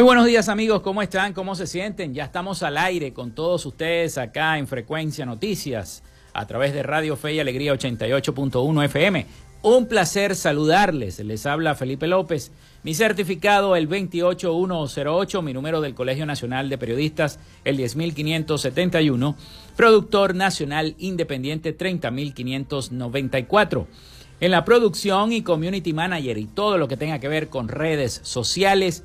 Muy buenos días amigos, ¿cómo están? ¿Cómo se sienten? Ya estamos al aire con todos ustedes acá en Frecuencia Noticias a través de Radio Fe y Alegría 88.1 FM. Un placer saludarles. Les habla Felipe López. Mi certificado el 28108, mi número del Colegio Nacional de Periodistas el 10571, productor nacional independiente 30594. En la producción y community manager y todo lo que tenga que ver con redes sociales,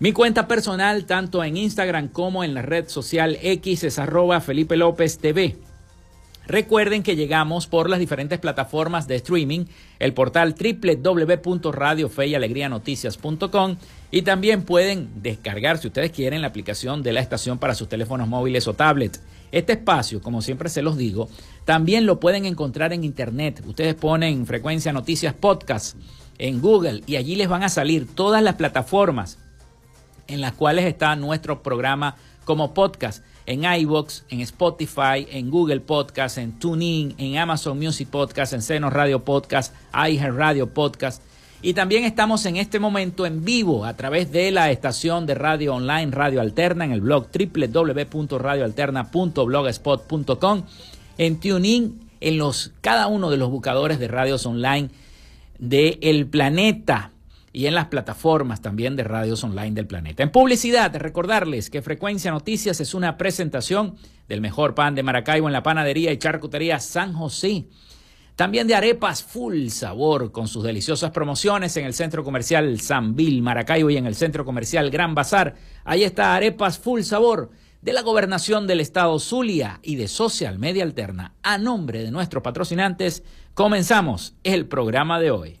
Mi cuenta personal, tanto en Instagram como en la red social X, es arroba Felipe López TV. Recuerden que llegamos por las diferentes plataformas de streaming, el portal www.radiofeyalegrianoticias.com y también pueden descargar, si ustedes quieren, la aplicación de la estación para sus teléfonos móviles o tablets. Este espacio, como siempre se los digo, también lo pueden encontrar en internet. Ustedes ponen frecuencia noticias podcast en Google y allí les van a salir todas las plataformas en las cuales está nuestro programa como podcast en iBox, en Spotify, en Google Podcast, en TuneIn, en Amazon Music Podcast, en Seno Radio Podcast, iHeart Radio Podcast. Y también estamos en este momento en vivo a través de la estación de radio online Radio Alterna en el blog www.radioalterna.blogspot.com, en TuneIn, en los, cada uno de los buscadores de radios online del el planeta y en las plataformas también de radios online del planeta. En publicidad, recordarles que Frecuencia Noticias es una presentación del mejor pan de Maracaibo en la panadería y charcutería San José. También de arepas full sabor con sus deliciosas promociones en el centro comercial San Bill Maracaibo y en el centro comercial Gran Bazar. Ahí está arepas full sabor de la gobernación del estado Zulia y de Social Media Alterna. A nombre de nuestros patrocinantes, comenzamos el programa de hoy.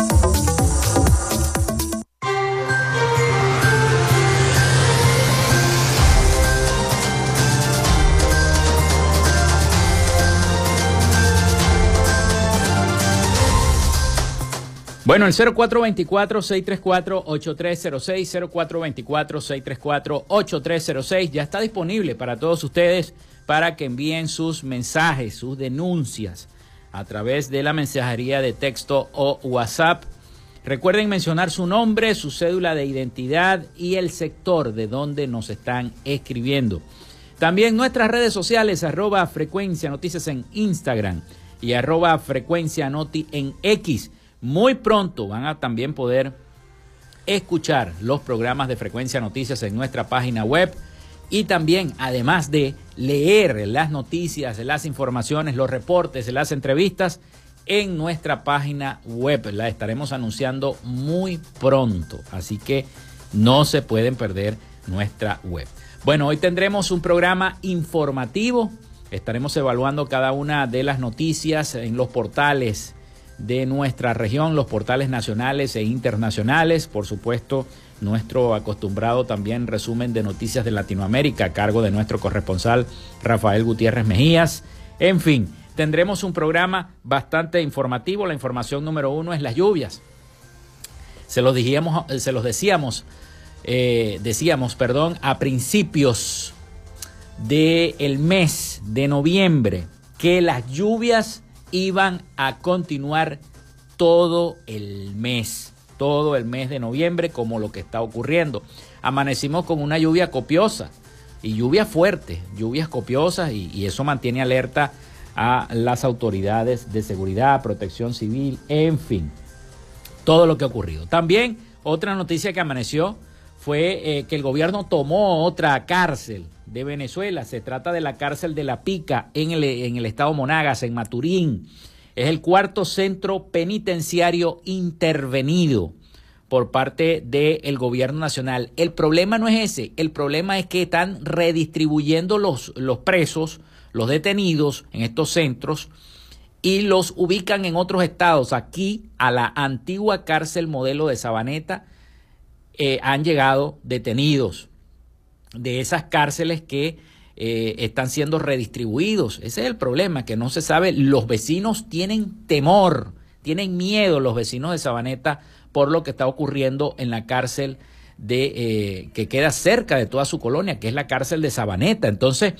Bueno, el 0424-634-8306, 0424-634-8306 ya está disponible para todos ustedes para que envíen sus mensajes, sus denuncias a través de la mensajería de texto o WhatsApp. Recuerden mencionar su nombre, su cédula de identidad y el sector de donde nos están escribiendo. También nuestras redes sociales, arroba frecuencia noticias en Instagram y arroba frecuencia noti en X. Muy pronto van a también poder escuchar los programas de Frecuencia Noticias en nuestra página web y también, además de leer las noticias, las informaciones, los reportes, las entrevistas en nuestra página web. La estaremos anunciando muy pronto, así que no se pueden perder nuestra web. Bueno, hoy tendremos un programa informativo. Estaremos evaluando cada una de las noticias en los portales de nuestra región, los portales nacionales e internacionales, por supuesto, nuestro acostumbrado también resumen de noticias de Latinoamérica a cargo de nuestro corresponsal Rafael Gutiérrez Mejías. En fin, tendremos un programa bastante informativo. La información número uno es las lluvias. Se los, dijimos, se los decíamos, eh, decíamos, perdón, a principios del mes de noviembre que las lluvias iban a continuar todo el mes, todo el mes de noviembre, como lo que está ocurriendo. Amanecimos con una lluvia copiosa y lluvia fuerte, lluvias copiosas y, y eso mantiene alerta a las autoridades de seguridad, protección civil, en fin, todo lo que ha ocurrido. También otra noticia que amaneció fue eh, que el gobierno tomó otra cárcel de Venezuela. Se trata de la cárcel de La Pica en el, estado Monagas, en Maturín. Es el cuarto centro penitenciario intervenido por parte del gobierno nacional. El problema no es ese, el problema es que están redistribuyendo los, los presos, los detenidos en estos centros y los ubican en otros estados. Aquí, a la antigua cárcel modelo de Sabaneta, eh, han llegado detenidos de esas cárceles que eh, están siendo redistribuidos. Ese es el problema, que no se sabe. Los vecinos tienen temor, tienen miedo los vecinos de Sabaneta por lo que está ocurriendo en la cárcel de eh, que queda cerca de toda su colonia, que es la cárcel de Sabaneta. Entonces,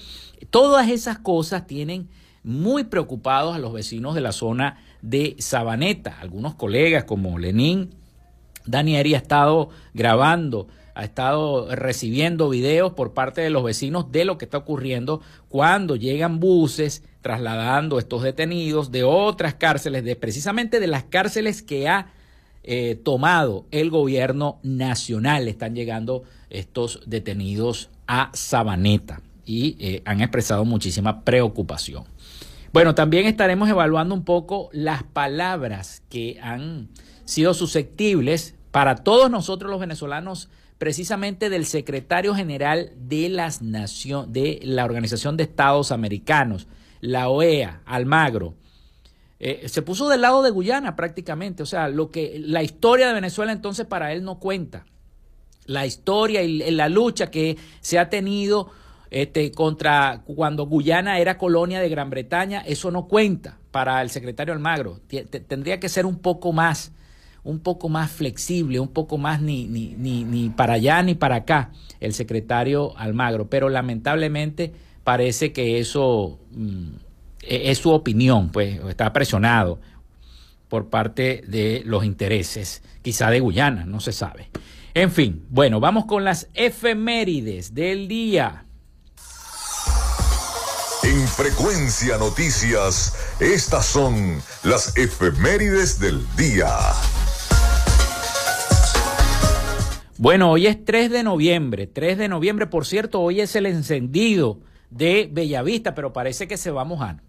todas esas cosas tienen muy preocupados a los vecinos de la zona de Sabaneta. Algunos colegas como Lenín, Danieri ha estado grabando ha estado recibiendo videos por parte de los vecinos de lo que está ocurriendo cuando llegan buses trasladando estos detenidos de otras cárceles, de precisamente de las cárceles que ha eh, tomado el gobierno nacional. Están llegando estos detenidos a Sabaneta. y eh, han expresado muchísima preocupación. Bueno, también estaremos evaluando un poco las palabras que han sido susceptibles para todos nosotros los venezolanos, precisamente del secretario general de las nación, de la Organización de Estados Americanos, la OEA, Almagro. Eh, se puso del lado de Guyana prácticamente, o sea, lo que la historia de Venezuela entonces para él no cuenta. La historia y la lucha que se ha tenido este, contra cuando Guyana era colonia de Gran Bretaña, eso no cuenta para el secretario Almagro. Tendría que ser un poco más, un poco más flexible, un poco más ni, ni, ni, ni para allá ni para acá el secretario Almagro. Pero lamentablemente parece que eso mm, e, es su opinión, pues está presionado por parte de los intereses, quizá de Guyana, no se sabe. En fin, bueno, vamos con las efemérides del día. En Frecuencia Noticias, estas son las efemérides del día. Bueno, hoy es 3 de noviembre. 3 de noviembre, por cierto, hoy es el encendido de Bellavista, pero parece que se va a mojar.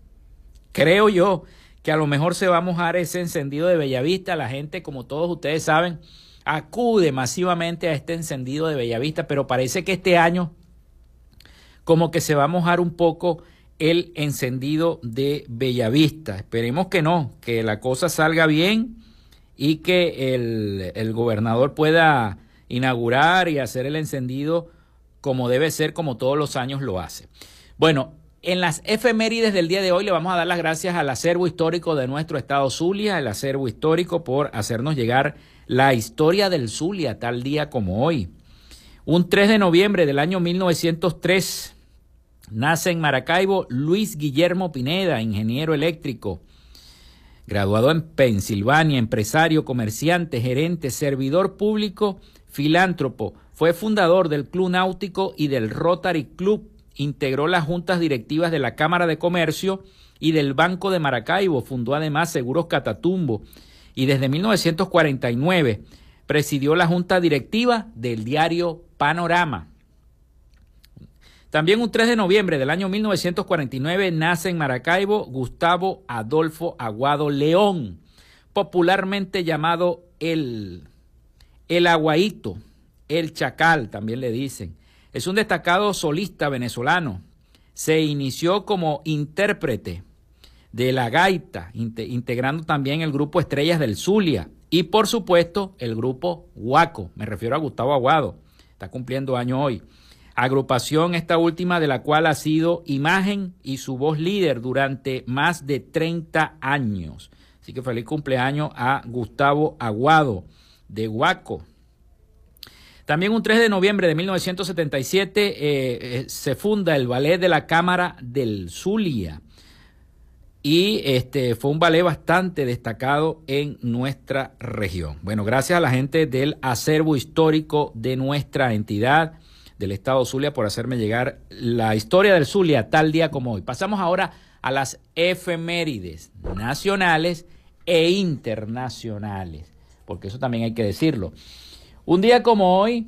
Creo yo que a lo mejor se va a mojar ese encendido de Bellavista. La gente, como todos ustedes saben, acude masivamente a este encendido de Bellavista, pero parece que este año como que se va a mojar un poco el encendido de Bellavista. Esperemos que no, que la cosa salga bien y que el, gobernador pueda inaugurar y hacer el encendido como debe ser, como todos los años lo hace. Bueno, en las efemérides del día de hoy le vamos a dar las gracias al acervo histórico de nuestro estado Zulia, el acervo histórico por hacernos llegar la historia del Zulia tal día como hoy. Un 3 de noviembre del año 1903 Nace en Maracaibo Luis Guillermo Pineda, ingeniero eléctrico, graduado en Pensilvania, empresario, comerciante, gerente, servidor público, filántropo. Fue fundador del Club Náutico y del Rotary Club. Integró las juntas directivas de la Cámara de Comercio y del Banco de Maracaibo. Fundó además Seguros Catatumbo. Y desde 1949 presidió la junta directiva del diario Panorama. También un 3 de noviembre del año 1949 nace en Maracaibo Gustavo Adolfo Aguado León, popularmente llamado el, el Aguaito, el Chacal también le dicen. Es un destacado solista venezolano. Se inició como intérprete de la gaita, integrando también el grupo Estrellas del Zulia y por supuesto el grupo Huaco. Me refiero a Gustavo Aguado. Está cumpliendo año hoy agrupación esta última de la cual ha sido imagen y su voz líder durante más de 30 años. Así que feliz cumpleaños a Gustavo Aguado de Huaco. También un 3 de noviembre de 1977 eh, eh, se funda el Ballet de la Cámara del Zulia. Y este fue un ballet bastante destacado en nuestra región. Bueno, gracias a la gente del acervo histórico de nuestra entidad del Estado Zulia por hacerme llegar la historia del Zulia tal día como hoy. Pasamos ahora a las efemérides nacionales e internacionales, porque eso también hay que decirlo. Un día como hoy,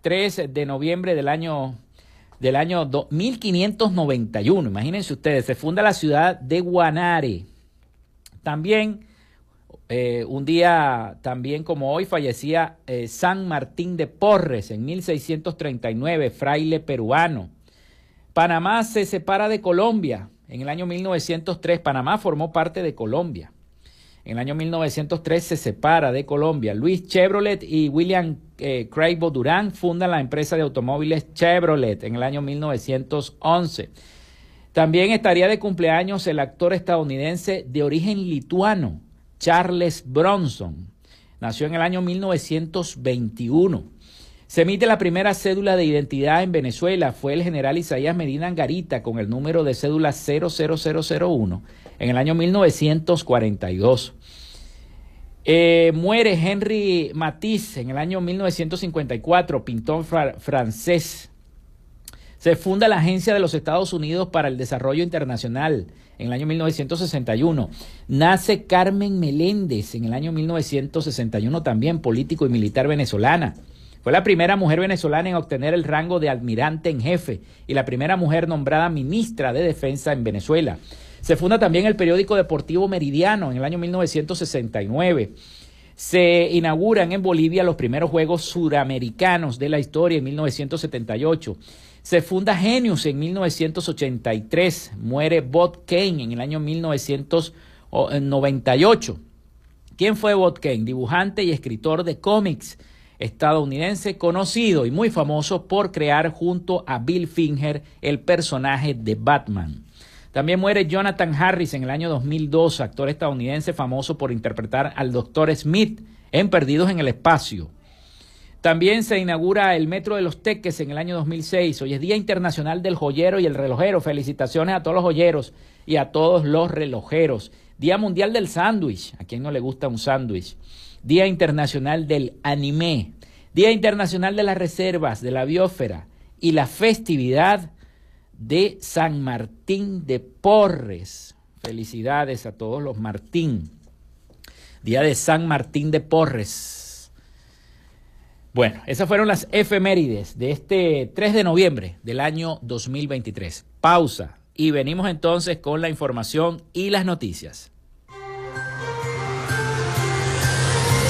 3 de noviembre del año del año 1591, imagínense ustedes, se funda la ciudad de Guanare. También eh, un día también como hoy fallecía eh, San Martín de Porres en 1639, fraile peruano. Panamá se separa de Colombia en el año 1903. Panamá formó parte de Colombia. En el año 1903 se separa de Colombia. Luis Chevrolet y William eh, Durán fundan la empresa de automóviles Chevrolet en el año 1911. También estaría de cumpleaños el actor estadounidense de origen lituano, Charles Bronson. Nació en el año 1921. Se emite la primera cédula de identidad en Venezuela. Fue el general Isaías Medina Angarita con el número de cédula 00001 en el año 1942. Eh, muere Henry Matisse en el año 1954, pintor francés. Se funda la Agencia de los Estados Unidos para el Desarrollo Internacional en el año 1961. Nace Carmen Meléndez en el año 1961 también, político y militar venezolana. Fue la primera mujer venezolana en obtener el rango de almirante en jefe y la primera mujer nombrada ministra de Defensa en Venezuela. Se funda también el periódico deportivo Meridiano en el año 1969. Se inauguran en Bolivia los primeros Juegos Suramericanos de la historia en 1978. Se funda Genius en 1983. Muere Bob Kane en el año 1998. ¿Quién fue Bob Kane? Dibujante y escritor de cómics estadounidense conocido y muy famoso por crear junto a Bill Finger el personaje de Batman. También muere Jonathan Harris en el año 2002, actor estadounidense famoso por interpretar al Dr. Smith en Perdidos en el Espacio. También se inaugura el Metro de los Teques en el año 2006. Hoy es Día Internacional del Joyero y el Relojero. Felicitaciones a todos los joyeros y a todos los relojeros. Día Mundial del Sándwich. ¿A quién no le gusta un sándwich? Día Internacional del Anime, Día Internacional de las Reservas, de la Biosfera y la festividad de San Martín de Porres. Felicidades a todos los Martín. Día de San Martín de Porres. Bueno, esas fueron las efemérides de este 3 de noviembre del año 2023. Pausa y venimos entonces con la información y las noticias.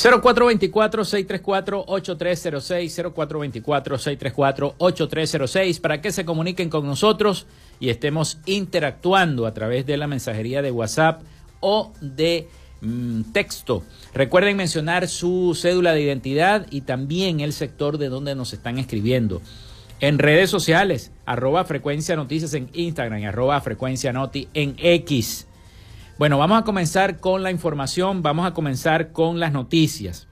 0424-634-8306, 0424-634-8306, para que se comuniquen con nosotros y estemos interactuando a través de la mensajería de WhatsApp o de mm, texto. Recuerden mencionar su cédula de identidad y también el sector de donde nos están escribiendo. En redes sociales, arroba frecuencia noticias en Instagram, y arroba frecuencia noti en X. Bueno, vamos a comenzar con la información, vamos a comenzar con las noticias.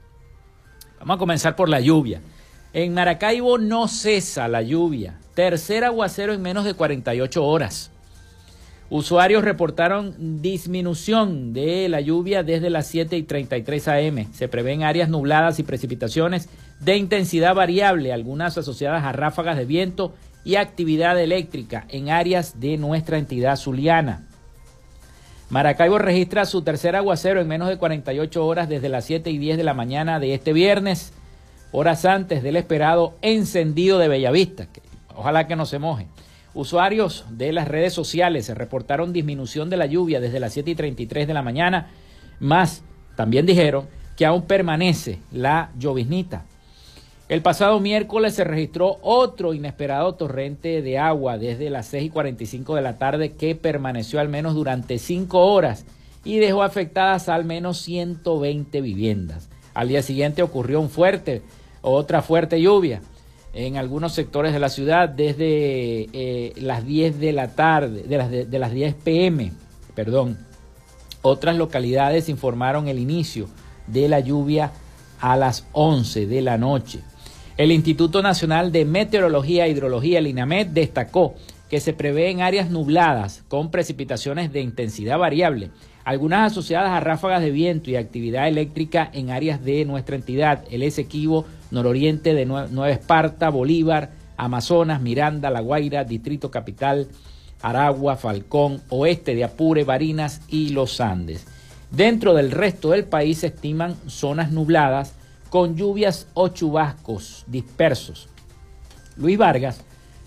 Vamos a comenzar por la lluvia. En Maracaibo no cesa la lluvia. Tercer aguacero en menos de 48 horas. Usuarios reportaron disminución de la lluvia desde las 7 y 33 am. Se prevén áreas nubladas y precipitaciones de intensidad variable, algunas asociadas a ráfagas de viento y actividad eléctrica en áreas de nuestra entidad zuliana. Maracaibo registra su tercer aguacero en menos de 48 horas desde las 7 y 10 de la mañana de este viernes, horas antes del esperado encendido de Bellavista. Ojalá que no se moje. Usuarios de las redes sociales reportaron disminución de la lluvia desde las 7 y 33 de la mañana, más también dijeron que aún permanece la lloviznita. El pasado miércoles se registró otro inesperado torrente de agua desde las 6 y 45 de la tarde que permaneció al menos durante 5 horas y dejó afectadas al menos 120 viviendas. Al día siguiente ocurrió un fuerte, otra fuerte lluvia en algunos sectores de la ciudad desde eh, las 10 de la tarde, de las, de las 10 pm, perdón. Otras localidades informaron el inicio de la lluvia a las 11 de la noche. El Instituto Nacional de Meteorología e Hidrología, el INAMED, destacó que se prevé en áreas nubladas con precipitaciones de intensidad variable, algunas asociadas a ráfagas de viento y actividad eléctrica en áreas de nuestra entidad, el Esequibo, nororiente de Nueva Esparta, Bolívar, Amazonas, Miranda, La Guaira, Distrito Capital, Aragua, Falcón, oeste de Apure, Barinas y Los Andes. Dentro del resto del país se estiman zonas nubladas con lluvias o chubascos dispersos. Luis Vargas,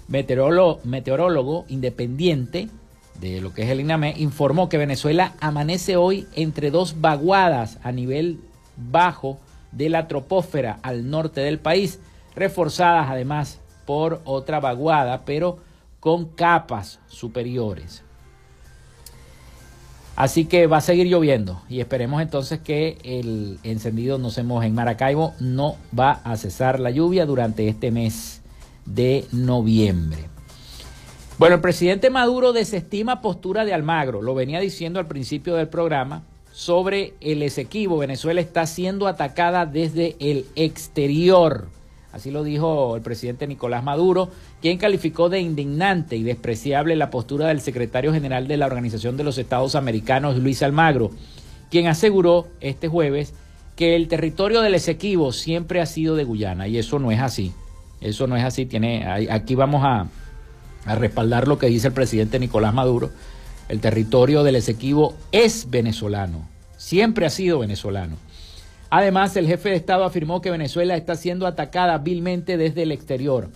meteorólogo, independiente de lo que es el INAME, informó que Venezuela amanece hoy entre dos vaguadas a nivel bajo de la tropósfera al norte del país, reforzadas además por otra vaguada, pero con capas superiores. Así que va a seguir lloviendo y esperemos entonces que el encendido no se moje. En Maracaibo no va a cesar la lluvia durante este mes de noviembre. Bueno, el presidente Maduro desestima postura de Almagro, lo venía diciendo al principio del programa, sobre el Esequibo. Venezuela está siendo atacada desde el exterior. Así lo dijo el presidente Nicolás Maduro, quien calificó de indignante y despreciable la postura del secretario general de la Organización de los Estados Americanos, Luis Almagro, quien aseguró este jueves que el territorio del Esequibo siempre ha sido de Guyana y eso no es así. Eso no es así. Tiene, aquí vamos a, a respaldar lo que dice el presidente Nicolás Maduro. El territorio del Esequibo es venezolano, siempre ha sido venezolano. Además, el jefe de Estado afirmó que Venezuela está siendo atacada vilmente desde el exterior,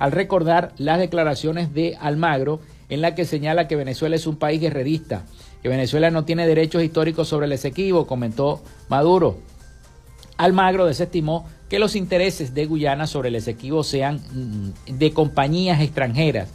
al recordar las declaraciones de Almagro en la que señala que Venezuela es un país guerrerista, que Venezuela no tiene derechos históricos sobre el Esequibo, comentó Maduro. Almagro desestimó que los intereses de Guyana sobre el Esequibo sean mm, de compañías extranjeras.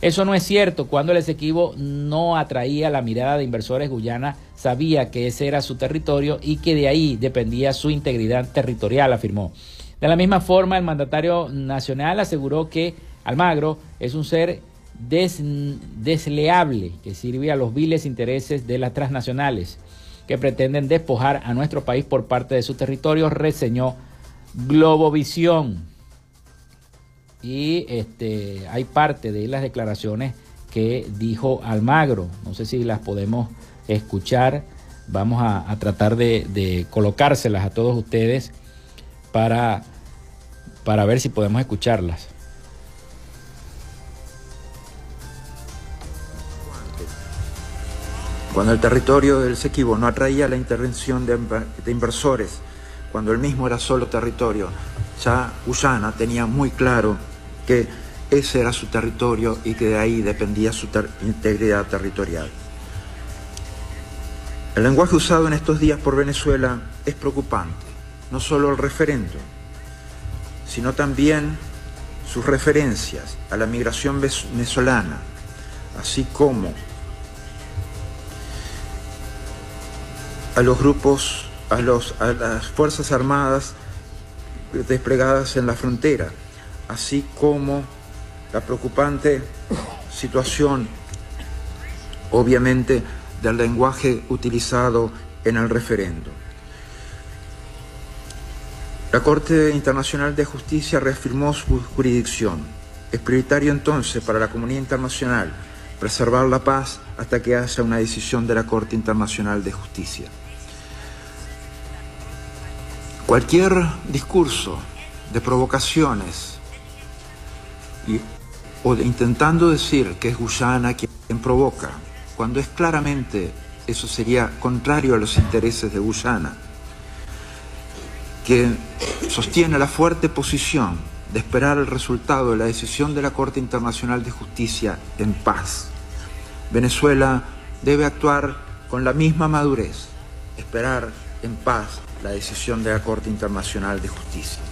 Eso no es cierto. Cuando el Esequibo no atraía la mirada de inversores, Guyana sabía que ese era su territorio y que de ahí dependía su integridad territorial, afirmó. De la misma forma, el mandatario nacional aseguró que Almagro es un ser desleable que sirve a los viles intereses de las transnacionales que pretenden despojar a nuestro país por parte de su territorio, reseñó Globovisión. Y este, hay parte de las declaraciones que dijo Almagro. No sé si las podemos escuchar. Vamos a, tratar de, colocárselas a todos ustedes para, para ver si podemos escucharlas. Cuando el territorio del Sequibo no atraía la intervención de, inversores, cuando el mismo era solo territorio, ya Guyana tenía muy claro que ese era su territorio y que de ahí dependía su integridad territorial. El lenguaje usado en estos días por Venezuela es preocupante, no solo el referendo, sino también sus referencias a la migración venezolana, así como a los grupos, a, las Fuerzas Armadas desplegadas en la frontera, así como la preocupante situación, obviamente, del lenguaje utilizado en el referendo. La Corte Internacional de Justicia reafirmó su jurisdicción. Es prioritario entonces para la comunidad internacional preservar la paz hasta que haya una decisión de la Corte Internacional de Justicia. Cualquier discurso de provocaciones o intentando decir que es Guyana quien provoca, cuando es claramente eso sería contrario a los intereses de Guyana, que sostiene la fuerte posición de esperar el resultado de la decisión de la Corte Internacional de Justicia en paz. Venezuela debe actuar con la misma madurez, esperar en paz la decisión de la Corte Internacional de Justicia.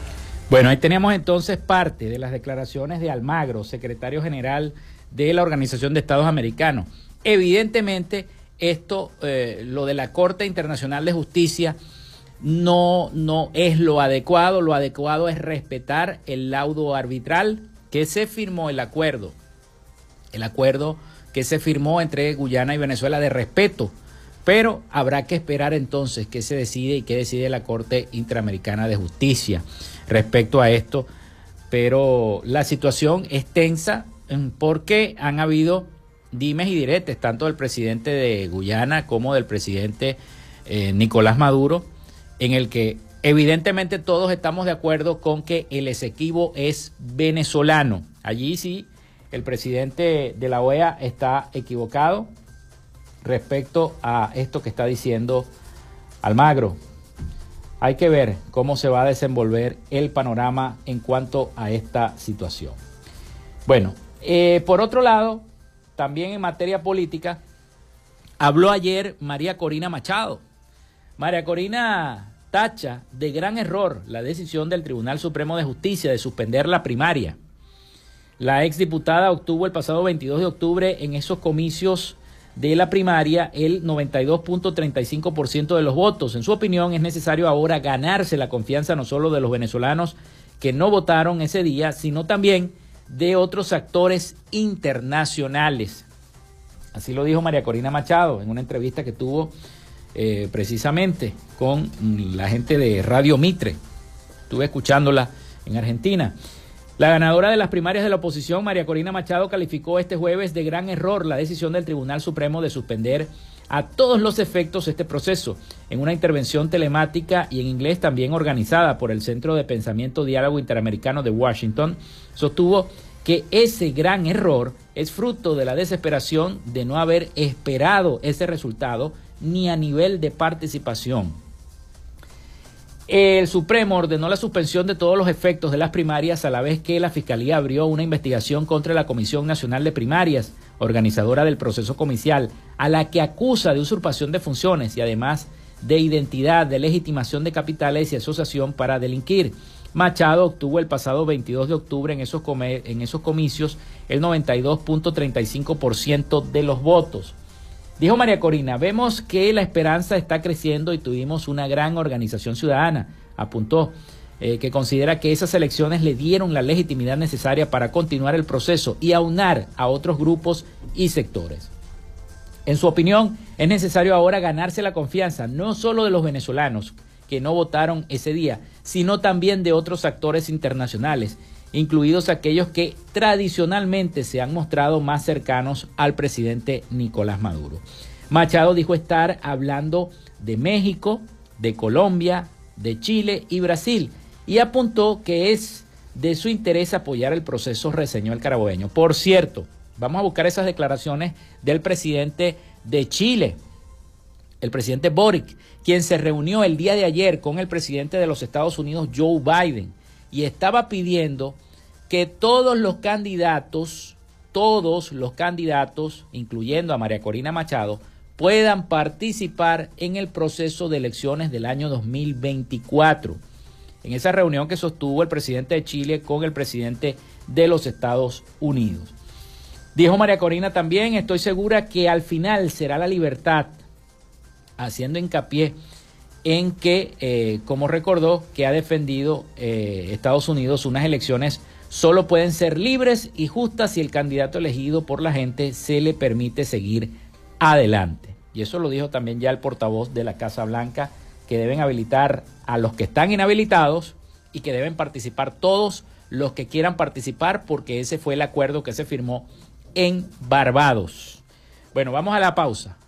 Bueno, ahí tenemos entonces parte de las declaraciones de Almagro, secretario general de la Organización de Estados Americanos. Evidentemente, esto, eh, lo de la Corte Internacional de Justicia, no, no es lo adecuado. Lo adecuado es respetar el laudo arbitral que se firmó el acuerdo. El acuerdo que se firmó entre Guyana y Venezuela de respeto. Pero habrá que esperar entonces qué se decide y qué decide la Corte Interamericana de Justicia respecto a esto, pero la situación es tensa porque han habido dimes y diretes, tanto del presidente de Guyana como del presidente eh, Nicolás Maduro, en el que evidentemente todos estamos de acuerdo con que el Esequibo es venezolano. Allí sí, el presidente de la OEA está equivocado respecto a esto que está diciendo Almagro. Hay que ver cómo se va a desenvolver el panorama en cuanto a esta situación. Bueno, eh, por otro lado, también en materia política, habló ayer María Corina Machado. María Corina tacha de gran error la decisión del Tribunal Supremo de Justicia de suspender la primaria. La exdiputada obtuvo el pasado 22 de octubre en esos comicios de la primaria el 92.35% de los votos. En su opinión, es necesario ahora ganarse la confianza no solo de los venezolanos que no votaron ese día, sino también de otros actores internacionales. Así lo dijo María Corina Machado en una entrevista que tuvo eh, precisamente con la gente de Radio Mitre. Estuve escuchándola en Argentina. La ganadora de las primarias de la oposición, María Corina Machado, calificó este jueves de gran error la decisión del Tribunal Supremo de suspender a todos los efectos este proceso en una intervención telemática y en inglés también organizada por el Centro de Pensamiento Diálogo Interamericano de Washington, sostuvo que ese gran error es fruto de la desesperación de no haber esperado ese resultado ni a nivel de participación. El Supremo ordenó la suspensión de todos los efectos de las primarias a la vez que la Fiscalía abrió una investigación contra la Comisión Nacional de Primarias, organizadora del proceso comicial, a la que acusa de usurpación de funciones y además de identidad, de legitimación de capitales y asociación para delinquir. Machado obtuvo el pasado 22 de octubre en esos, en esos comicios el 92.35% de los votos. Dijo María Corina, vemos que la esperanza está creciendo y tuvimos una gran organización ciudadana, apuntó, eh, que considera que esas elecciones le dieron la legitimidad necesaria para continuar el proceso y aunar a otros grupos y sectores. En su opinión, es necesario ahora ganarse la confianza no solo de los venezolanos que no votaron ese día, sino también de otros actores internacionales incluidos aquellos que tradicionalmente se han mostrado más cercanos al presidente Nicolás Maduro. Machado dijo estar hablando de México, de Colombia, de Chile y Brasil y apuntó que es de su interés apoyar el proceso, reseñó el carabobeño. Por cierto, vamos a buscar esas declaraciones del presidente de Chile, el presidente Boric, quien se reunió el día de ayer con el presidente de los Estados Unidos, Joe Biden y estaba pidiendo que todos los candidatos, todos los candidatos, incluyendo a María Corina Machado, puedan participar en el proceso de elecciones del año 2024. En esa reunión que sostuvo el presidente de Chile con el presidente de los Estados Unidos. Dijo María Corina también, estoy segura que al final será la libertad, haciendo hincapié en que, eh, como recordó, que ha defendido eh, Estados Unidos unas elecciones solo pueden ser libres y justas si el candidato elegido por la gente se le permite seguir adelante. Y eso lo dijo también ya el portavoz de la Casa Blanca, que deben habilitar a los que están inhabilitados y que deben participar todos los que quieran participar, porque ese fue el acuerdo que se firmó en Barbados. Bueno, vamos a la pausa.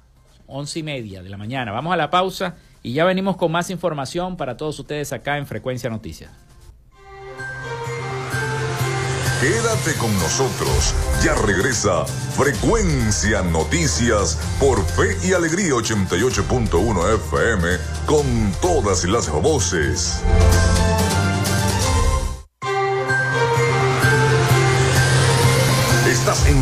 Once y media de la mañana. Vamos a la pausa y ya venimos con más información para todos ustedes acá en Frecuencia Noticias. Quédate con nosotros. Ya regresa Frecuencia Noticias por Fe y Alegría 88.1 FM con todas las voces.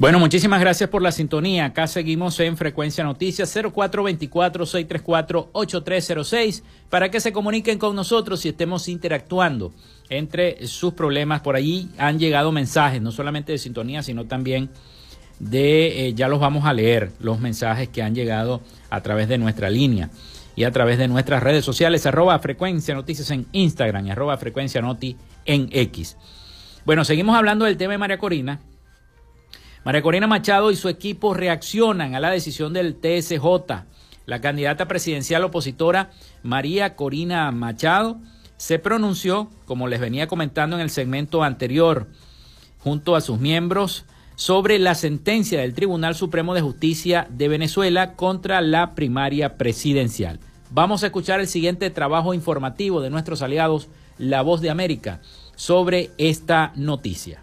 Bueno, muchísimas gracias por la sintonía. Acá seguimos en Frecuencia Noticias 0424-634-8306 para que se comuniquen con nosotros y estemos interactuando entre sus problemas. Por allí han llegado mensajes, no solamente de sintonía, sino también de, eh, ya los vamos a leer, los mensajes que han llegado a través de nuestra línea y a través de nuestras redes sociales, arroba Frecuencia Noticias en Instagram arroba Frecuencia Noti en X. Bueno, seguimos hablando del tema de María Corina María Corina Machado y su equipo reaccionan a la decisión del TSJ. La candidata presidencial opositora María Corina Machado se pronunció, como les venía comentando en el segmento anterior, junto a sus miembros, sobre la sentencia del Tribunal Supremo de Justicia de Venezuela contra la primaria presidencial. Vamos a escuchar el siguiente trabajo informativo de nuestros aliados, La Voz de América, sobre esta noticia.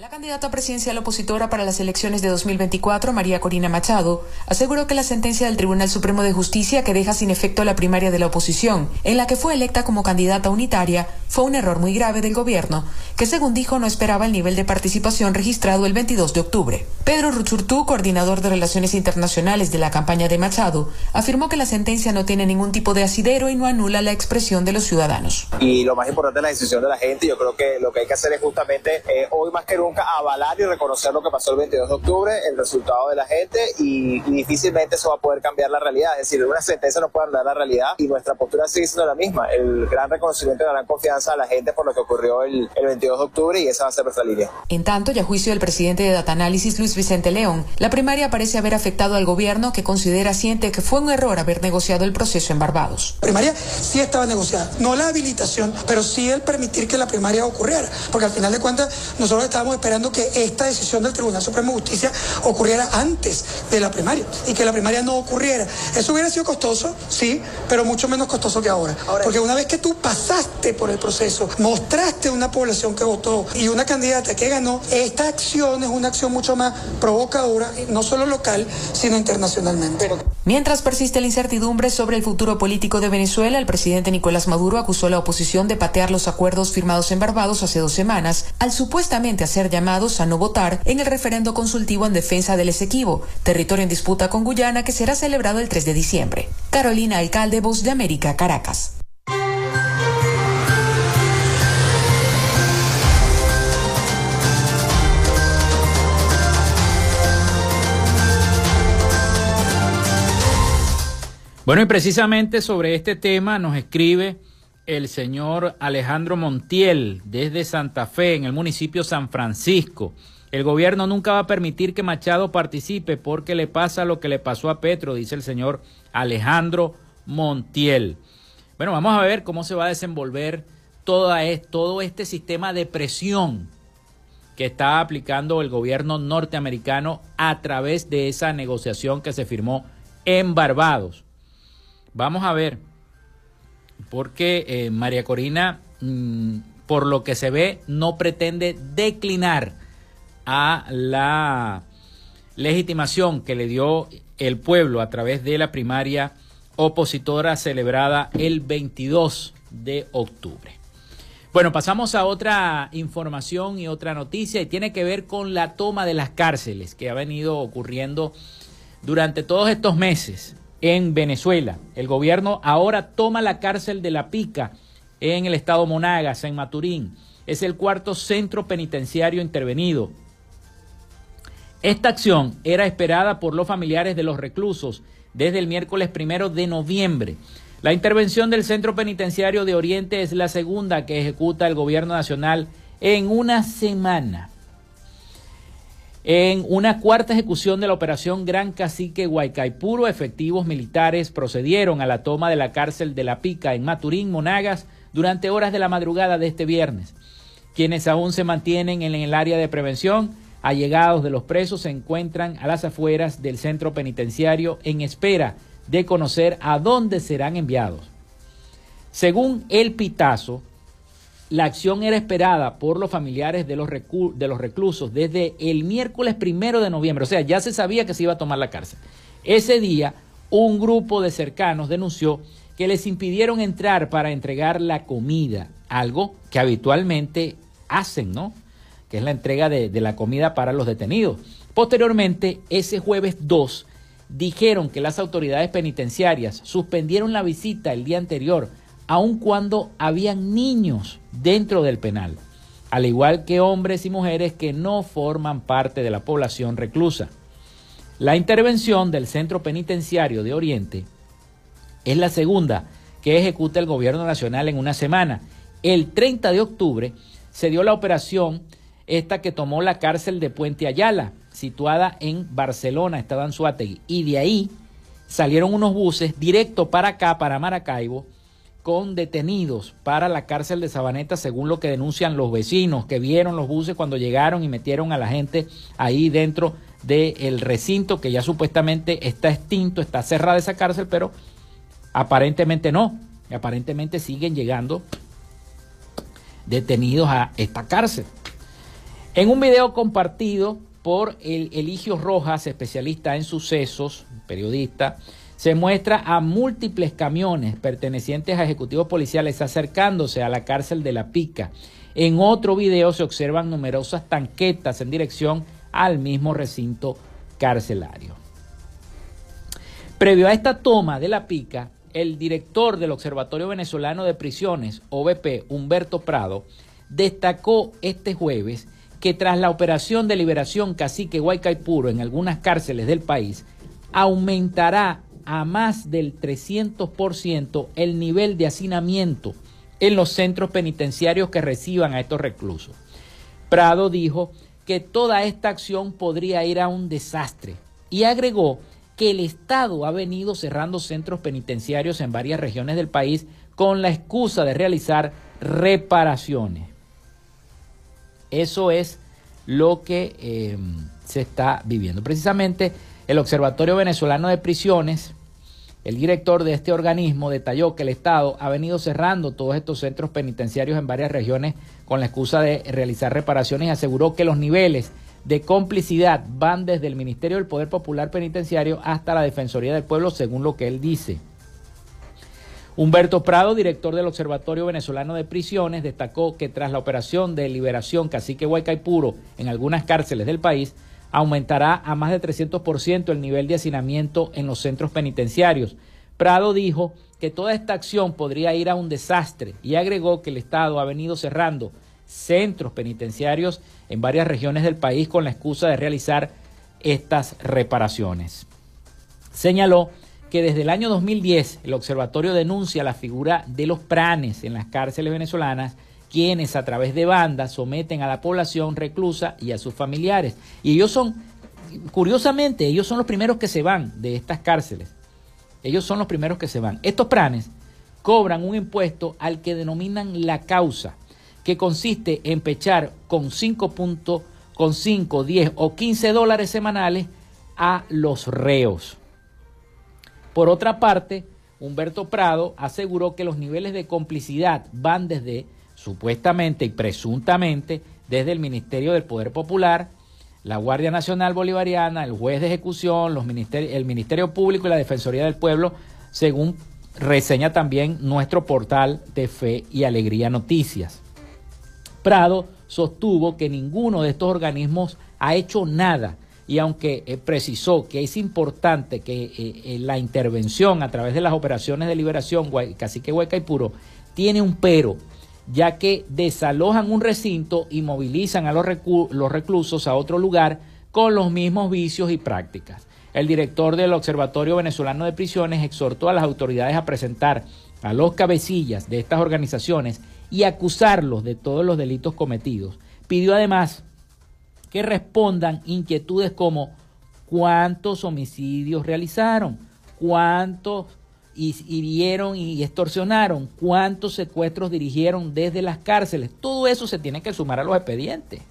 La candidata presidencial opositora para las elecciones de 2024, María Corina Machado, aseguró que la sentencia del Tribunal Supremo de Justicia que deja sin efecto la primaria de la oposición, en la que fue electa como candidata unitaria, fue un error muy grave del gobierno, que según dijo no esperaba el nivel de participación registrado el 22 de octubre. Pedro Ruchurtú, coordinador de Relaciones Internacionales de la campaña de Machado, afirmó que la sentencia no tiene ningún tipo de asidero y no anula la expresión de los ciudadanos. Y lo más importante es la decisión de la gente. Yo creo que lo que hay que hacer es justamente eh, hoy más que nunca avalar y reconocer lo que pasó el 22 de octubre, el resultado de la gente y, difícilmente eso va a poder cambiar la realidad. Es decir, una sentencia no puede dar la realidad y nuestra postura sigue siendo la misma. El gran reconocimiento y la gran confianza a la gente por lo que ocurrió el, 22 de octubre y esa va a ser nuestra línea. En tanto, ya juicio del presidente de Data Análisis, Luis Vicente León, la primaria parece haber afectado al gobierno que considera siente que fue un error haber negociado el proceso en Barbados. La primaria sí estaba negociada, no la habilitación, pero sí el permitir que la primaria ocurriera, porque al final de cuentas nosotros estábamos esperando que esta decisión del Tribunal Supremo de Justicia ocurriera antes de la primaria y que la primaria no ocurriera. Eso hubiera sido costoso, sí, pero mucho menos costoso que ahora. Porque una vez que tú pasaste por el proceso, mostraste una población que votó y una candidata que ganó, esta acción es una acción mucho más provocadora, no solo local, sino internacionalmente. Mientras persiste la incertidumbre sobre el futuro político de Venezuela, el presidente Nicolás Maduro acusó a la oposición de patear los acuerdos firmados en Barbados hace dos semanas al supuestamente hacer llamados a no votar en el referendo consultivo en defensa del Esequibo, territorio en disputa con Guyana que será celebrado el 3 de diciembre. Carolina Alcalde, Voz de América, Caracas. Bueno, y precisamente sobre este tema nos escribe el señor Alejandro Montiel desde Santa Fe, en el municipio San Francisco. El gobierno nunca va a permitir que Machado participe porque le pasa lo que le pasó a Petro, dice el señor Alejandro Montiel. Bueno, vamos a ver cómo se va a desenvolver toda todo este sistema de presión que está aplicando el gobierno norteamericano a través de esa negociación que se firmó en Barbados. Vamos a ver porque eh, María Corina mm, por lo que se ve, no pretende declinar a la legitimación que le dio el pueblo a través de la primaria opositora celebrada el 22 de octubre. Bueno, pasamos a otra información y otra noticia y tiene que ver con la toma de las cárceles que ha venido ocurriendo durante todos estos meses en Venezuela. El gobierno ahora toma la cárcel de La Pica en el estado Monagas, en Maturín. Es el cuarto centro penitenciario intervenido. Esta acción era esperada por los familiares de los reclusos desde el miércoles primero de noviembre. La intervención del Centro Penitenciario de Oriente es la segunda que ejecuta el Gobierno Nacional en una semana. En una cuarta ejecución de la operación Gran Cacique Huaycaipuro, efectivos militares procedieron a la toma de la cárcel de La Pica en Maturín, Monagas, durante horas de la madrugada de este viernes. Quienes aún se mantienen en el área de prevención allegados de los presos se encuentran a las afueras del centro penitenciario en espera de conocer a dónde serán enviados. Según el Pitazo, la acción era esperada por los familiares de los, de los reclusos desde el miércoles primero de noviembre, o sea, ya se sabía que se iba a tomar la cárcel. Ese día, un grupo de cercanos denunció que les impidieron entrar para entregar la comida, algo que habitualmente hacen, ¿no? que es la entrega de, la comida para los detenidos. Posteriormente, ese jueves 2, dijeron que las autoridades penitenciarias suspendieron la visita el día anterior, aun cuando habían niños dentro del penal, al igual que hombres y mujeres que no forman parte de la población reclusa. La intervención del Centro Penitenciario de Oriente es la segunda que ejecuta el Gobierno Nacional en una semana. El 30 de octubre se dio la operación esta que tomó la cárcel de Puente Ayala, situada en Barcelona, estaba en y de ahí salieron unos buses directo para acá, para Maracaibo, con detenidos para la cárcel de Sabaneta, según lo que denuncian los vecinos que vieron los buses cuando llegaron y metieron a la gente ahí dentro del recinto que ya supuestamente está extinto, está cerrada esa cárcel, pero aparentemente no, aparentemente siguen llegando detenidos a esta cárcel. En un video compartido por el Eligio Rojas, especialista en sucesos, periodista, se muestra a múltiples camiones pertenecientes a ejecutivos policiales acercándose a la cárcel de La Pica. En otro video se observan numerosas tanquetas en dirección al mismo recinto carcelario. Previo a esta toma de La Pica, el director del Observatorio Venezolano de Prisiones, OVP, Humberto Prado, destacó este jueves que tras la operación de liberación cacique Huaycaipuro en algunas cárceles del país, aumentará a más del 300% el nivel de hacinamiento en los centros penitenciarios que reciban a estos reclusos. Prado dijo que toda esta acción podría ir a un desastre y agregó que el Estado ha venido cerrando centros penitenciarios en varias regiones del país con la excusa de realizar reparaciones. Eso es lo que eh, se está viviendo. Precisamente el Observatorio Venezolano de Prisiones, el director de este organismo detalló que el Estado ha venido cerrando todos estos centros penitenciarios en varias regiones con la excusa de realizar reparaciones y aseguró que los niveles de complicidad van desde el Ministerio del Poder Popular Penitenciario hasta la Defensoría del Pueblo, según lo que él dice. Humberto Prado, director del Observatorio Venezolano de Prisiones, destacó que tras la operación de liberación Cacique Huaycaipuro en algunas cárceles del país, aumentará a más de 300% el nivel de hacinamiento en los centros penitenciarios. Prado dijo que toda esta acción podría ir a un desastre y agregó que el Estado ha venido cerrando centros penitenciarios en varias regiones del país con la excusa de realizar estas reparaciones. Señaló que desde el año 2010 el observatorio denuncia la figura de los pranes en las cárceles venezolanas, quienes a través de bandas someten a la población reclusa y a sus familiares. Y ellos son, curiosamente, ellos son los primeros que se van de estas cárceles. Ellos son los primeros que se van. Estos pranes cobran un impuesto al que denominan la causa, que consiste en pechar con 5 puntos, con 5, 10 o 15 dólares semanales a los reos. Por otra parte, Humberto Prado aseguró que los niveles de complicidad van desde supuestamente y presuntamente desde el Ministerio del Poder Popular, la Guardia Nacional Bolivariana, el juez de ejecución, los el Ministerio Público y la Defensoría del Pueblo, según reseña también nuestro portal de Fe y Alegría Noticias. Prado sostuvo que ninguno de estos organismos ha hecho nada y aunque eh, precisó que es importante que eh, eh, la intervención a través de las operaciones de liberación Cacique Hueca y Puro tiene un pero, ya que desalojan un recinto y movilizan a los, reclusos a otro lugar con los mismos vicios y prácticas. El director del Observatorio Venezolano de Prisiones exhortó a las autoridades a presentar a los cabecillas de estas organizaciones y acusarlos de todos los delitos cometidos. Pidió además que respondan inquietudes como cuántos homicidios realizaron, cuántos hirieron y extorsionaron, cuántos secuestros dirigieron desde las cárceles. Todo eso se tiene que sumar a los expedientes.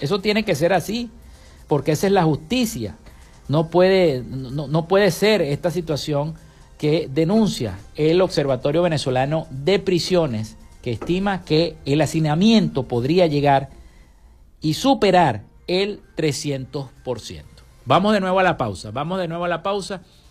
Eso tiene que ser así, porque esa es la justicia. No puede, no, puede ser esta situación que denuncia el Observatorio Venezolano de Prisiones, que estima que el hacinamiento podría llegar y superar el 300%. Vamos de nuevo a la pausa, vamos de nuevo a la pausa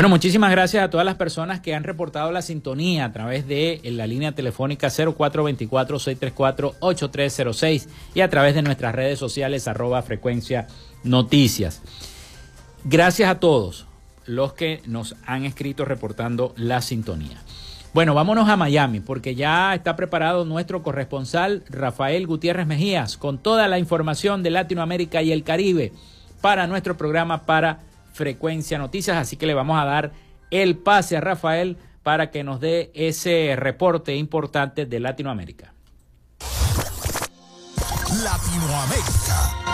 Bueno, muchísimas gracias a todas las personas que han reportado la sintonía a través de la línea telefónica 0424-634-8306 y a través de nuestras redes sociales arroba frecuencia noticias. Gracias a todos los que nos han escrito reportando la sintonía. Bueno, vámonos a Miami porque ya está preparado nuestro corresponsal Rafael Gutiérrez Mejías con toda la información de Latinoamérica y el Caribe para nuestro programa para Frecuencia Noticias, así que le vamos a dar el pase a Rafael para que nos dé ese reporte importante de Latinoamérica. Latinoamérica.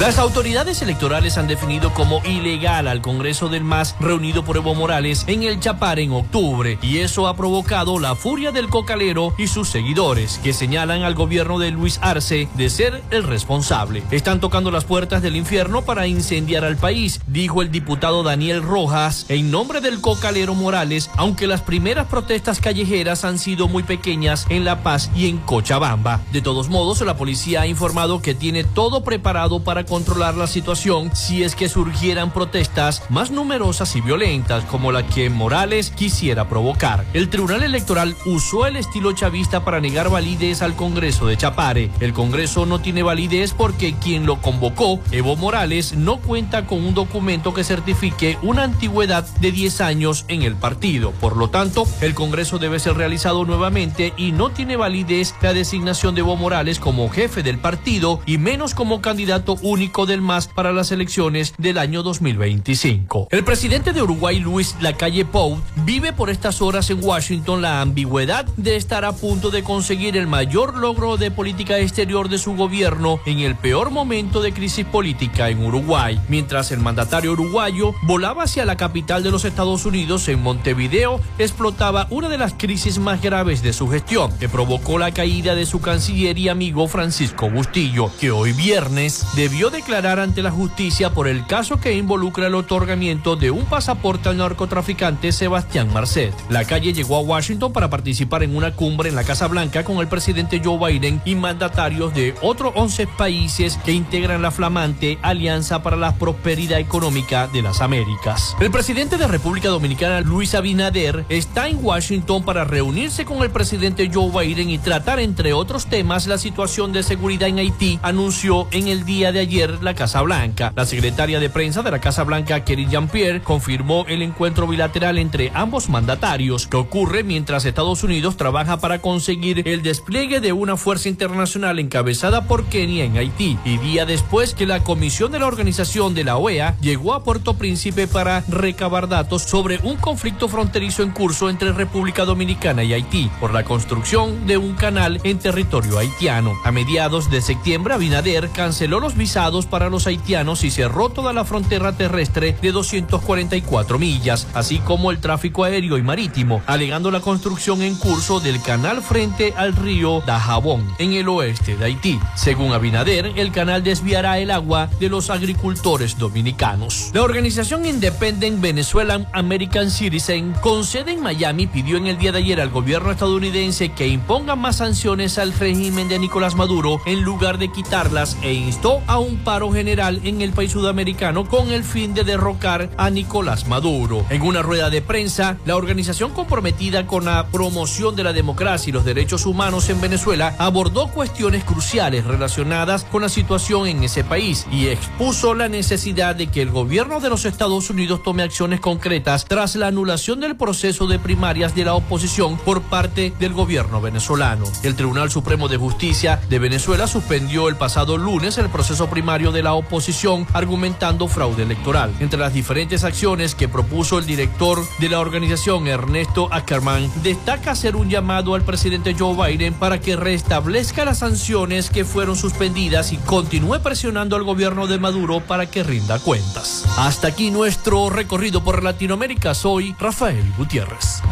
Las autoridades electorales han definido como ilegal al Congreso del MAS reunido por Evo Morales en el Chapar en octubre y eso ha provocado la furia del cocalero y sus seguidores que señalan al gobierno de Luis Arce de ser el responsable. Están tocando las puertas del infierno para incendiar al país, dijo el diputado Daniel Rojas en nombre del cocalero Morales, aunque las primeras protestas callejeras han sido muy pequeñas en La Paz y en Cochabamba. De todos modos, la policía ha informado que tiene todo preparado para controlar la situación si es que surgieran protestas más numerosas y violentas como la que Morales quisiera provocar. El Tribunal Electoral usó el estilo chavista para negar validez al Congreso de Chapare. El Congreso no tiene validez porque quien lo convocó, Evo Morales, no cuenta con un documento que certifique una antigüedad de 10 años en el partido. Por lo tanto, el Congreso debe ser realizado nuevamente y no tiene validez la designación de Evo Morales como jefe del partido y menos como candidato único único del MAS para las elecciones del año 2025. El presidente de Uruguay, Luis Lacalle Pou, vive por estas horas en Washington la ambigüedad de estar a punto de conseguir el mayor logro de política exterior de su gobierno en el peor momento de crisis política en Uruguay, mientras el mandatario uruguayo volaba hacia la capital de los Estados Unidos en Montevideo, explotaba una de las crisis más graves de su gestión, que provocó la caída de su canciller y amigo Francisco Bustillo, que hoy viernes debió declarar ante la justicia por el caso que involucra el otorgamiento de un pasaporte al narcotraficante Sebastián Marcet. La calle llegó a Washington para participar en una cumbre en la Casa Blanca con el presidente Joe Biden y mandatarios de otros 11 países que integran la flamante Alianza para la Prosperidad Económica de las Américas. El presidente de República Dominicana, Luis Abinader, está en Washington para reunirse con el presidente Joe Biden y tratar, entre otros temas, la situación de seguridad en Haití, anunció en el día de ayer la Casa Blanca. La secretaria de prensa de la Casa Blanca, Kerry Jean-Pierre, confirmó el encuentro bilateral entre ambos mandatarios, que ocurre mientras Estados Unidos trabaja para conseguir el despliegue de una fuerza internacional encabezada por Kenia en Haití, y día después que la comisión de la organización de la OEA llegó a Puerto Príncipe para recabar datos sobre un conflicto fronterizo en curso entre República Dominicana y Haití por la construcción de un canal en territorio haitiano. A mediados de septiembre, Abinader canceló los visados para los haitianos y cerró toda la frontera terrestre de 244 millas, así como el tráfico aéreo y marítimo, alegando la construcción en curso del canal frente al río Dajabón, en el oeste de Haití. Según Abinader, el canal desviará el agua de los agricultores dominicanos. La organización Independent Venezuelan American Citizen, con sede en Miami, pidió en el día de ayer al gobierno estadounidense que imponga más sanciones al régimen de Nicolás Maduro en lugar de quitarlas e instó a un paro general en el país sudamericano con el fin de derrocar a Nicolás Maduro. En una rueda de prensa, la organización comprometida con la promoción de la democracia y los derechos humanos en Venezuela abordó cuestiones cruciales relacionadas con la situación en ese país y expuso la necesidad de que el gobierno de los Estados Unidos tome acciones concretas tras la anulación del proceso de primarias de la oposición por parte del gobierno venezolano. El Tribunal Supremo de Justicia de Venezuela suspendió el pasado lunes el proceso primario de la oposición argumentando fraude electoral. Entre las diferentes acciones que propuso el director de la organización Ernesto Ackerman, destaca hacer un llamado al presidente Joe Biden para que restablezca las sanciones que fueron suspendidas y continúe presionando al gobierno de Maduro para que rinda cuentas. Hasta aquí nuestro recorrido por Latinoamérica. Soy Rafael Gutiérrez.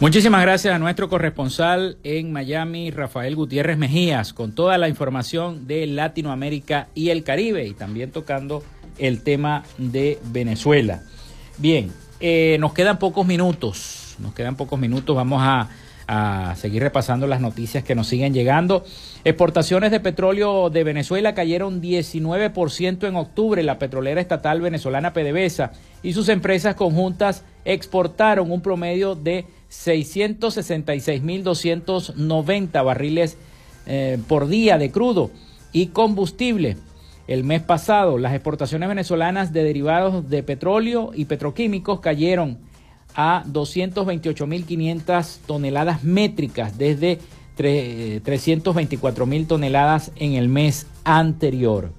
Muchísimas gracias a nuestro corresponsal en Miami, Rafael Gutiérrez Mejías, con toda la información de Latinoamérica y el Caribe y también tocando el tema de Venezuela. Bien, eh, nos quedan pocos minutos, nos quedan pocos minutos, vamos a, a seguir repasando las noticias que nos siguen llegando. Exportaciones de petróleo de Venezuela cayeron 19% en octubre. La petrolera estatal venezolana PDVSA y sus empresas conjuntas exportaron un promedio de 666.290 barriles eh, por día de crudo y combustible. El mes pasado, las exportaciones venezolanas de derivados de petróleo y petroquímicos cayeron a 228.500 toneladas métricas desde 324.000 toneladas en el mes anterior.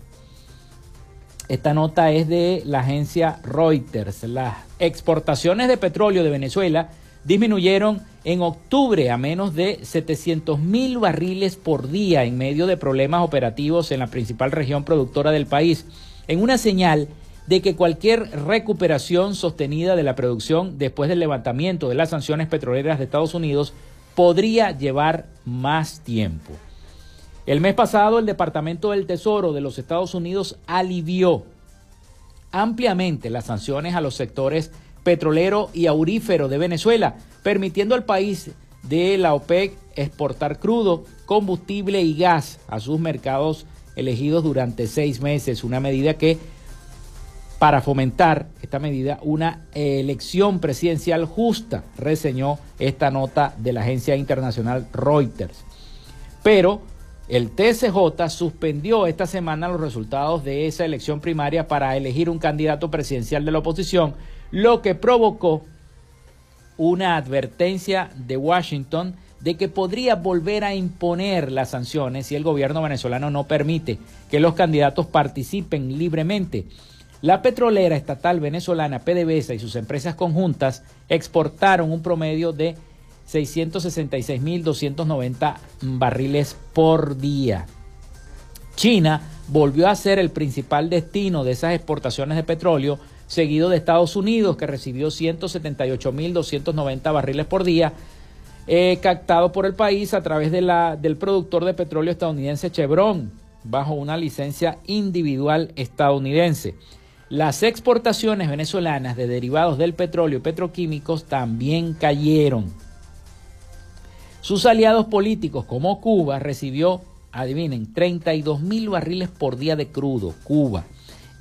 Esta nota es de la agencia Reuters. Las exportaciones de petróleo de Venezuela disminuyeron en octubre a menos de 700 mil barriles por día en medio de problemas operativos en la principal región productora del país, en una señal de que cualquier recuperación sostenida de la producción después del levantamiento de las sanciones petroleras de Estados Unidos podría llevar más tiempo. El mes pasado el Departamento del Tesoro de los Estados Unidos alivió ampliamente las sanciones a los sectores petrolero y aurífero de Venezuela, permitiendo al país de la OPEC exportar crudo, combustible y gas a sus mercados elegidos durante seis meses, una medida que para fomentar esta medida una elección presidencial justa, reseñó esta nota de la agencia internacional Reuters. Pero El TSJ suspendió esta semana los resultados de esa elección primaria para elegir un candidato presidencial de la oposición, lo que provocó una advertencia de Washington de que podría volver a imponer las sanciones si el gobierno venezolano no permite que los candidatos participen libremente. La petrolera estatal venezolana PDVSA y sus empresas conjuntas exportaron un promedio de 666.290 barriles por día. China volvió a ser el principal destino de esas exportaciones de petróleo, seguido de Estados Unidos, que recibió 178.290 barriles por día, eh, captado por el país a través del productor de petróleo estadounidense Chevron, bajo una licencia individual estadounidense. Las exportaciones venezolanas de derivados del petróleo y petroquímicos también cayeron. Sus aliados políticos, como Cuba, recibió, adivinen, 32 mil barriles por día de crudo, Cuba,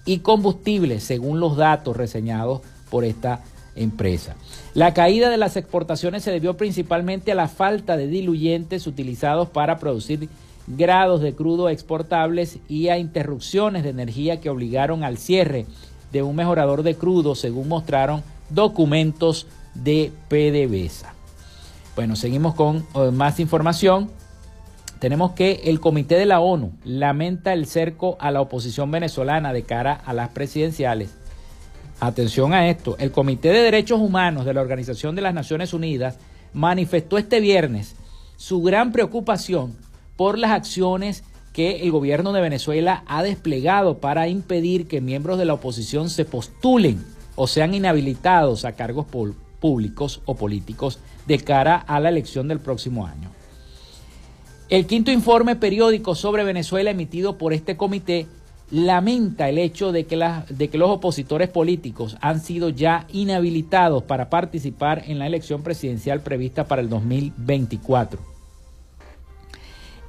y combustible, según los datos reseñados por esta empresa. La caída de las exportaciones se debió principalmente a la falta de diluyentes utilizados para producir grados de crudo exportables y a interrupciones de energía que obligaron al cierre de un mejorador de crudo, según mostraron documentos de PDVSA. Bueno, seguimos con eh, más información. Tenemos que el Comité de la ONU lamenta el cerco a la oposición venezolana de cara a las presidenciales. Atención a esto, el Comité de Derechos Humanos de la Organización de las Naciones Unidas manifestó este viernes su gran preocupación por las acciones que el gobierno de Venezuela ha desplegado para impedir que miembros de la oposición se postulen o sean inhabilitados a cargos públicos o políticos de cara a la elección del próximo año. El quinto informe periódico sobre Venezuela emitido por este comité lamenta el hecho de que, los opositores políticos han sido ya inhabilitados para participar en la elección presidencial prevista para el 2024.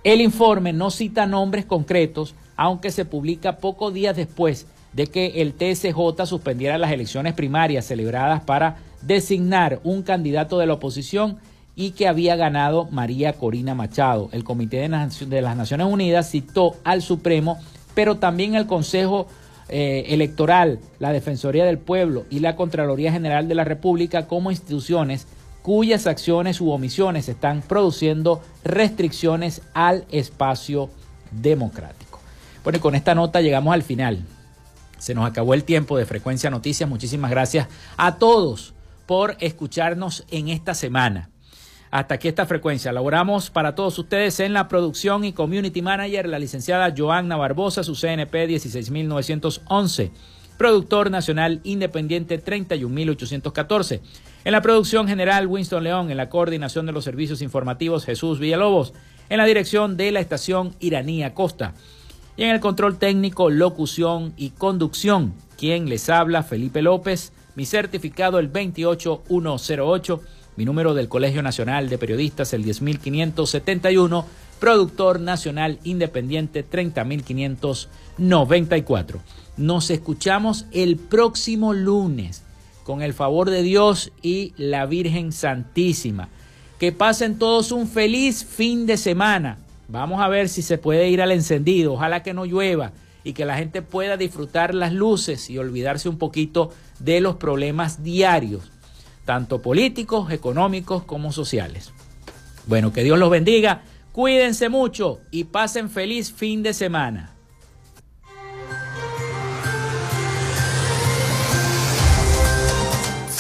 El informe no cita nombres concretos, aunque se publica pocos días después de que el TSJ suspendiera las elecciones primarias celebradas para designar un candidato de la oposición y que había ganado María Corina Machado. El Comité de, las Naciones Unidas citó al Supremo, pero también al Consejo eh, Electoral, la Defensoría del Pueblo y la Contraloría General de la República como instituciones cuyas acciones u omisiones están produciendo restricciones al espacio democrático. Bueno, y con esta nota llegamos al final. Se nos acabó el tiempo de Frecuencia Noticias. Muchísimas gracias a todos por escucharnos en esta semana. Hasta aquí esta frecuencia. Laboramos para todos ustedes en la producción y community manager, la licenciada Joanna Barbosa, su CNP 16911. Productor nacional independiente 31814. En la producción general, Winston León. En la coordinación de los servicios informativos, Jesús Villalobos. En la dirección de la estación Iranía Costa. Y en el control técnico, locución y conducción, quien les habla, Felipe López mi certificado el 28108, mi número del Colegio Nacional de Periodistas el 10571, productor nacional independiente 30594. Nos escuchamos el próximo lunes con el favor de Dios y la Virgen Santísima. Que pasen todos un feliz fin de semana. Vamos a ver si se puede ir al encendido. Ojalá que no llueva y que la gente pueda disfrutar las luces y olvidarse un poquito de los problemas diarios, tanto políticos, económicos como sociales. Bueno, que Dios los bendiga, cuídense mucho y pasen feliz fin de semana.